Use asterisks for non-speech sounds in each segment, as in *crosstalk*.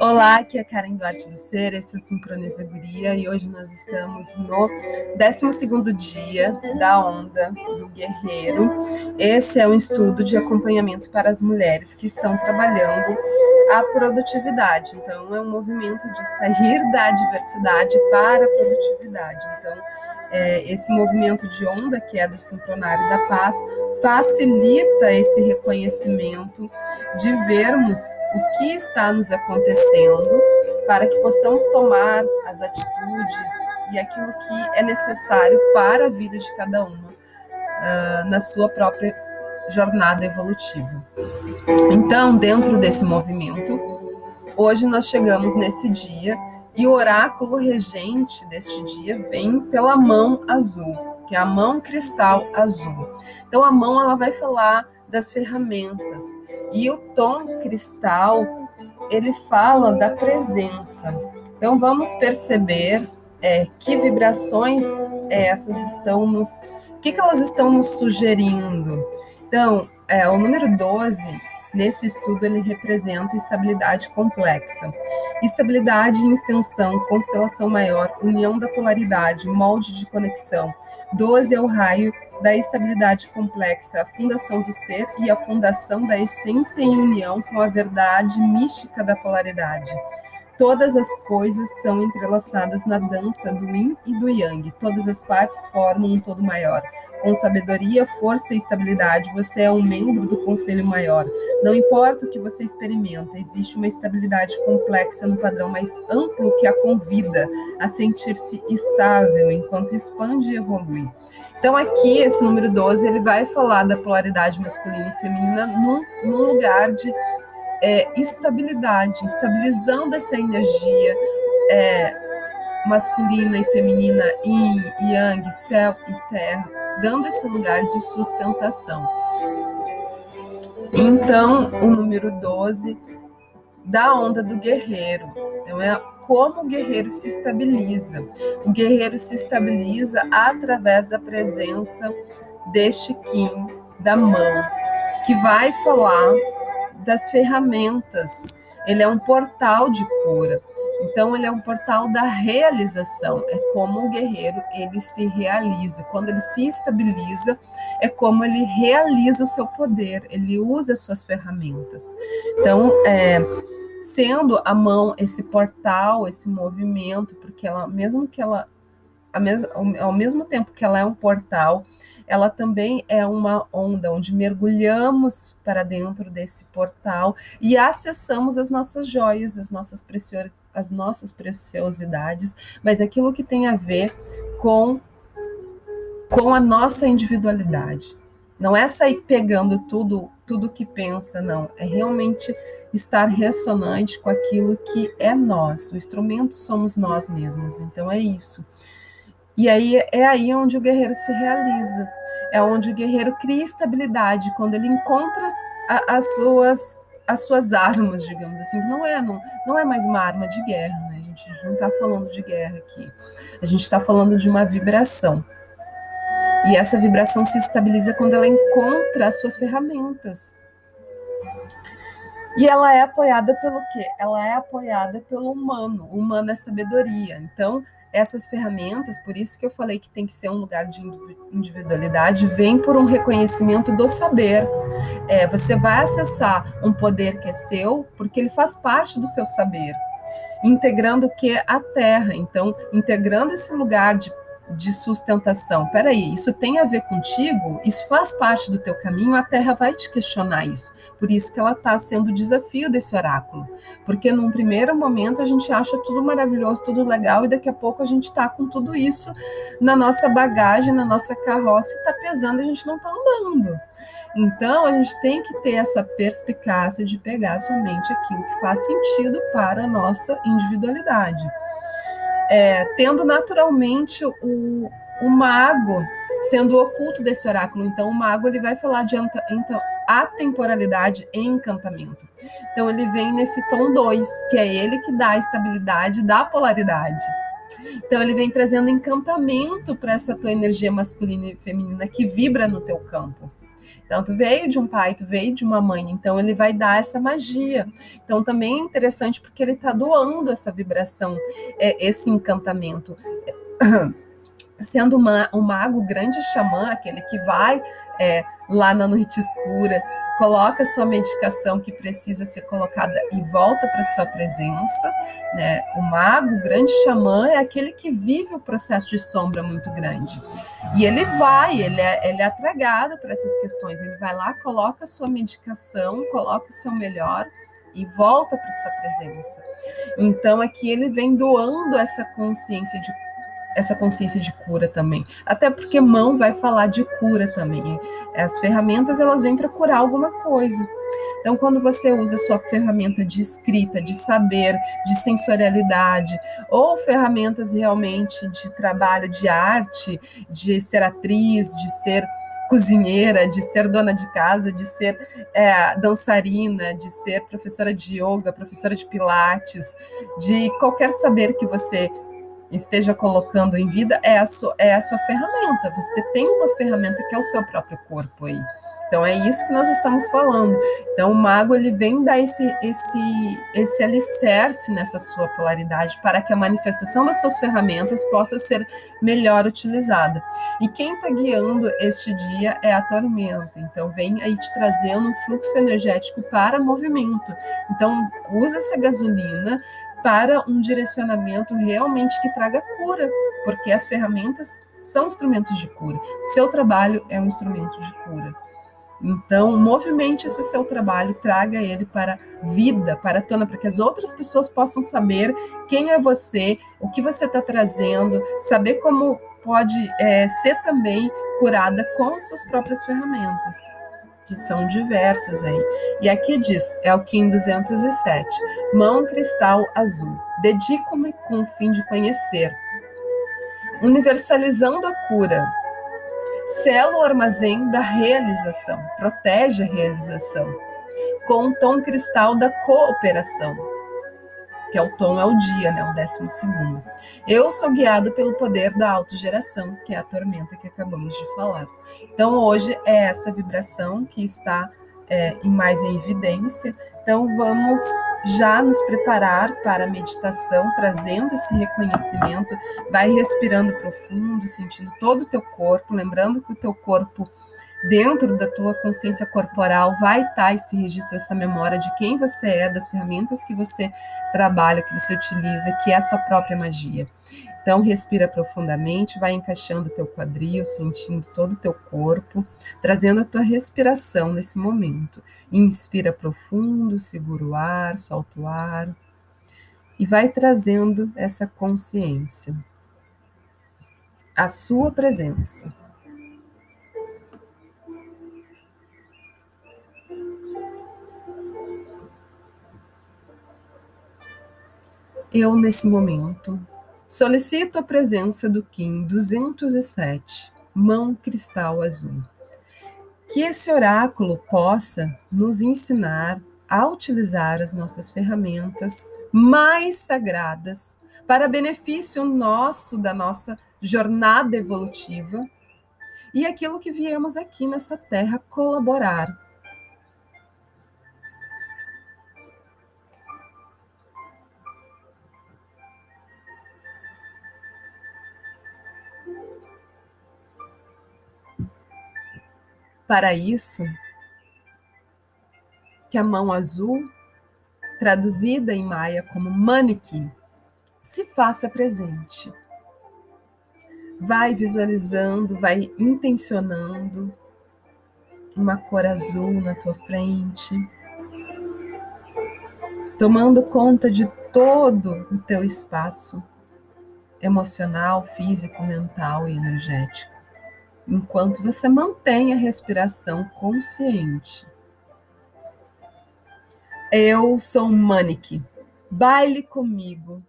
Olá, aqui é Karen Duarte do Ser, esse é o Sincroniza Guria e hoje nós estamos no 12 dia da Onda do Guerreiro. Esse é um estudo de acompanhamento para as mulheres que estão trabalhando a produtividade. Então, é um movimento de sair da adversidade para a produtividade. Então, é, esse movimento de onda, que é do Sincronário da Paz, facilita esse reconhecimento de vermos o que está nos acontecendo para que possamos tomar as atitudes e aquilo que é necessário para a vida de cada uma uh, na sua própria jornada evolutiva. Então, dentro desse movimento, hoje nós chegamos nesse dia e o oráculo regente deste dia vem pela mão azul que é a mão cristal azul. Então a mão ela vai falar das ferramentas e o tom cristal ele fala da presença. Então vamos perceber é, que vibrações essas estão nos, o que, que elas estão nos sugerindo. Então é, o número 12 nesse estudo ele representa estabilidade complexa. Estabilidade em extensão, constelação maior, união da polaridade, molde de conexão, 12 é o raio da estabilidade complexa, a fundação do ser e a fundação da essência em união com a verdade mística da polaridade. Todas as coisas são entrelaçadas na dança do yin e do yang. Todas as partes formam um todo maior. Com sabedoria, força e estabilidade, você é um membro do conselho maior. Não importa o que você experimenta, existe uma estabilidade complexa no padrão mais amplo que a convida a sentir-se estável enquanto expande e evolui. Então aqui, esse número 12, ele vai falar da polaridade masculina e feminina num, num lugar de é, estabilidade, estabilizando essa energia é, masculina e feminina, yin, yang, céu e terra, dando esse lugar de sustentação. Então, o número 12 da onda do guerreiro. Então, é como o guerreiro se estabiliza. O guerreiro se estabiliza através da presença deste Kim, da mão, que vai falar das ferramentas. Ele é um portal de cura. Então ele é um portal da realização. É como o guerreiro ele se realiza. Quando ele se estabiliza, é como ele realiza o seu poder. Ele usa as suas ferramentas. Então, é, sendo a mão esse portal, esse movimento, porque ela, mesmo que ela, ao mesmo tempo que ela é um portal, ela também é uma onda onde mergulhamos para dentro desse portal e acessamos as nossas joias, as nossas, precio as nossas preciosidades, mas aquilo que tem a ver com, com a nossa individualidade. Não é sair pegando tudo, tudo que pensa, não. É realmente estar ressonante com aquilo que é nós. O instrumento somos nós mesmos. Então é isso. E aí é aí onde o guerreiro se realiza. É onde o guerreiro cria estabilidade quando ele encontra a, as suas as suas armas, digamos assim, não é não, não é mais uma arma de guerra, né? A gente não está falando de guerra aqui. A gente está falando de uma vibração. E essa vibração se estabiliza quando ela encontra as suas ferramentas. E ela é apoiada pelo quê? Ela é apoiada pelo humano. O humano é sabedoria. Então, essas ferramentas, por isso que eu falei que tem que ser um lugar de individualidade, vem por um reconhecimento do saber. É, você vai acessar um poder que é seu, porque ele faz parte do seu saber, integrando o que? A terra. Então, integrando esse lugar de de sustentação. Peraí, isso tem a ver contigo? Isso faz parte do teu caminho? A Terra vai te questionar isso. Por isso que ela está sendo o desafio desse oráculo. Porque num primeiro momento a gente acha tudo maravilhoso, tudo legal, e daqui a pouco a gente está com tudo isso na nossa bagagem, na nossa carroça, e está pesando, a gente não está andando. Então, a gente tem que ter essa perspicácia de pegar somente aquilo que faz sentido para a nossa individualidade é, tendo naturalmente o, o mago sendo oculto desse oráculo. Então, o mago ele vai falar de então, atemporalidade e encantamento. Então, ele vem nesse tom 2, que é ele que dá a estabilidade da polaridade. Então, ele vem trazendo encantamento para essa tua energia masculina e feminina que vibra no teu campo. Então, tu veio de um pai, tu veio de uma mãe, então ele vai dar essa magia. Então, também é interessante porque ele está doando essa vibração, é, esse encantamento. *coughs* Sendo uma, um mago grande xamã, aquele que vai é, lá na noite escura, coloca sua medicação que precisa ser colocada e volta para sua presença. Né? O mago, o grande xamã, é aquele que vive o processo de sombra muito grande. E ele vai, ele é, ele é atragado para essas questões. Ele vai lá, coloca sua medicação, coloca o seu melhor e volta para sua presença. Então aqui ele vem doando essa consciência de essa consciência de cura também. Até porque mão vai falar de cura também. As ferramentas elas vêm para curar alguma coisa. Então, quando você usa sua ferramenta de escrita, de saber, de sensorialidade, ou ferramentas realmente de trabalho, de arte, de ser atriz, de ser cozinheira, de ser dona de casa, de ser é, dançarina, de ser professora de yoga, professora de pilates, de qualquer saber que você esteja colocando em vida é a, sua, é a sua ferramenta. Você tem uma ferramenta que é o seu próprio corpo aí. Então é isso que nós estamos falando. Então o mago ele vem dar esse esse esse alicerce nessa sua polaridade para que a manifestação das suas ferramentas possa ser melhor utilizada. E quem está guiando este dia é a tormenta. Então vem aí te trazendo um fluxo energético para movimento. Então usa essa gasolina para um direcionamento realmente que traga cura, porque as ferramentas são instrumentos de cura. Seu trabalho é um instrumento de cura. Então, movimente esse seu trabalho, traga ele para vida, para a tona, para que as outras pessoas possam saber quem é você, o que você está trazendo, saber como pode é, ser também curada com as suas próprias ferramentas que são diversas aí. E aqui diz, é o Kim 207, mão cristal azul, dedico-me com o fim de conhecer, universalizando a cura, selo o armazém da realização, protege a realização, com o tom cristal da cooperação, que é o tom é o dia, né, o décimo segundo. Eu sou guiado pelo poder da autogeração, que é a tormenta que acabamos de falar. Então, hoje é essa vibração que está é, em mais em evidência. Então, vamos já nos preparar para a meditação, trazendo esse reconhecimento. Vai respirando profundo, sentindo todo o teu corpo, lembrando que o teu corpo, dentro da tua consciência corporal, vai estar esse registro, essa memória de quem você é, das ferramentas que você trabalha, que você utiliza, que é a sua própria magia. Então, respira profundamente, vai encaixando o teu quadril, sentindo todo o teu corpo, trazendo a tua respiração nesse momento. Inspira profundo, segura o ar, solta o ar e vai trazendo essa consciência. A sua presença. Eu, nesse momento, Solicito a presença do Kim 207, mão cristal azul. Que esse oráculo possa nos ensinar a utilizar as nossas ferramentas mais sagradas para benefício nosso da nossa jornada evolutiva e aquilo que viemos aqui nessa terra colaborar Para isso, que a mão azul, traduzida em maia como manequim, se faça presente. Vai visualizando, vai intencionando uma cor azul na tua frente, tomando conta de todo o teu espaço emocional, físico, mental e energético enquanto você mantém a respiração consciente. Eu sou Manique. Baile comigo,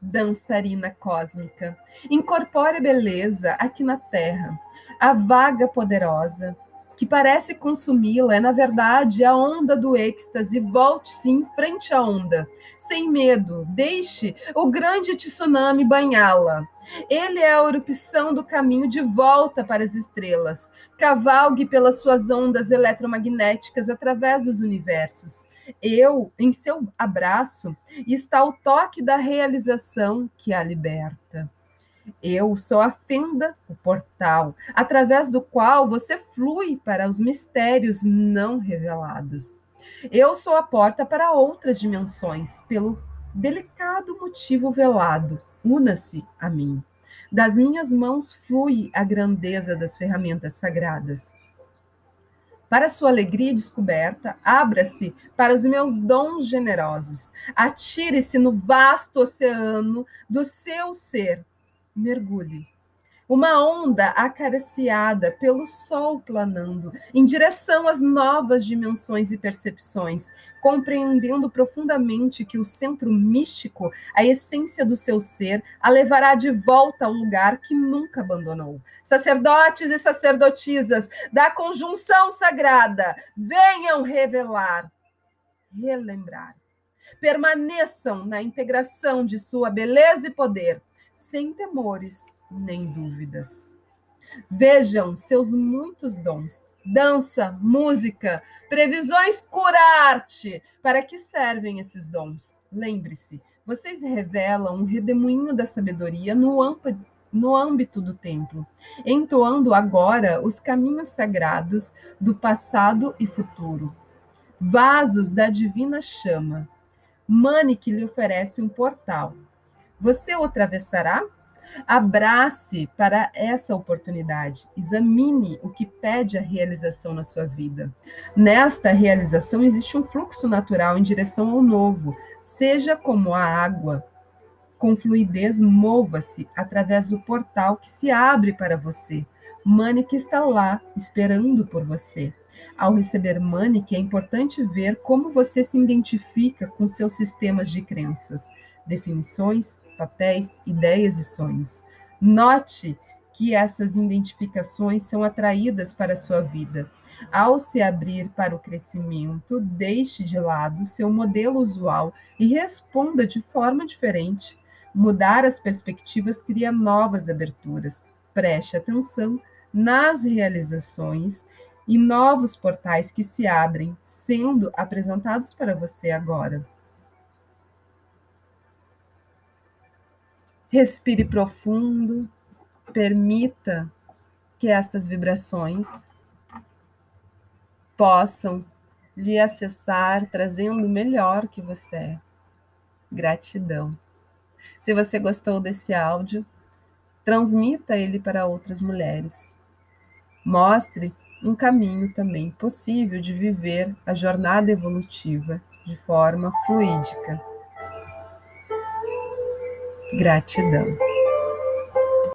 dançarina cósmica. Incorpore beleza aqui na terra, a vaga poderosa, que parece consumi-la é, na verdade, a onda do êxtase. Volte-se em frente à onda, sem medo. Deixe o grande tsunami banhá-la. Ele é a erupção do caminho de volta para as estrelas. Cavalgue pelas suas ondas eletromagnéticas através dos universos. Eu, em seu abraço, está o toque da realização que a liberta. Eu sou a fenda, o portal, através do qual você flui para os mistérios não revelados. Eu sou a porta para outras dimensões, pelo delicado motivo velado. Una-se a mim. Das minhas mãos flui a grandeza das ferramentas sagradas. Para sua alegria descoberta, abra-se para os meus dons generosos. Atire-se no vasto oceano do seu ser mergulhe. Uma onda acariciada pelo sol planando em direção às novas dimensões e percepções, compreendendo profundamente que o centro místico, a essência do seu ser, a levará de volta ao lugar que nunca abandonou. Sacerdotes e sacerdotisas da conjunção sagrada, venham revelar, relembrar. Permaneçam na integração de sua beleza e poder sem temores nem dúvidas. Vejam seus muitos dons: dança, música, previsões, cura-arte. Para que servem esses dons? Lembre-se, vocês revelam um redemoinho da sabedoria no âmbito no âmbito do templo, entoando agora os caminhos sagrados do passado e futuro. Vasos da divina chama. Mane que lhe oferece um portal, você o atravessará? Abrace para essa oportunidade. Examine o que pede a realização na sua vida. Nesta realização existe um fluxo natural em direção ao novo. Seja como a água, com fluidez, mova-se através do portal que se abre para você. Manic está lá, esperando por você. Ao receber Manic, é importante ver como você se identifica com seus sistemas de crenças, definições papéis, ideias e sonhos. Note que essas identificações são atraídas para a sua vida. Ao se abrir para o crescimento, deixe de lado seu modelo usual e responda de forma diferente. Mudar as perspectivas cria novas aberturas. Preste atenção nas realizações e novos portais que se abrem, sendo apresentados para você agora. Respire profundo, permita que estas vibrações possam lhe acessar, trazendo o melhor que você é. Gratidão. Se você gostou desse áudio, transmita ele para outras mulheres. Mostre um caminho também possível de viver a jornada evolutiva de forma fluídica. Gratidão.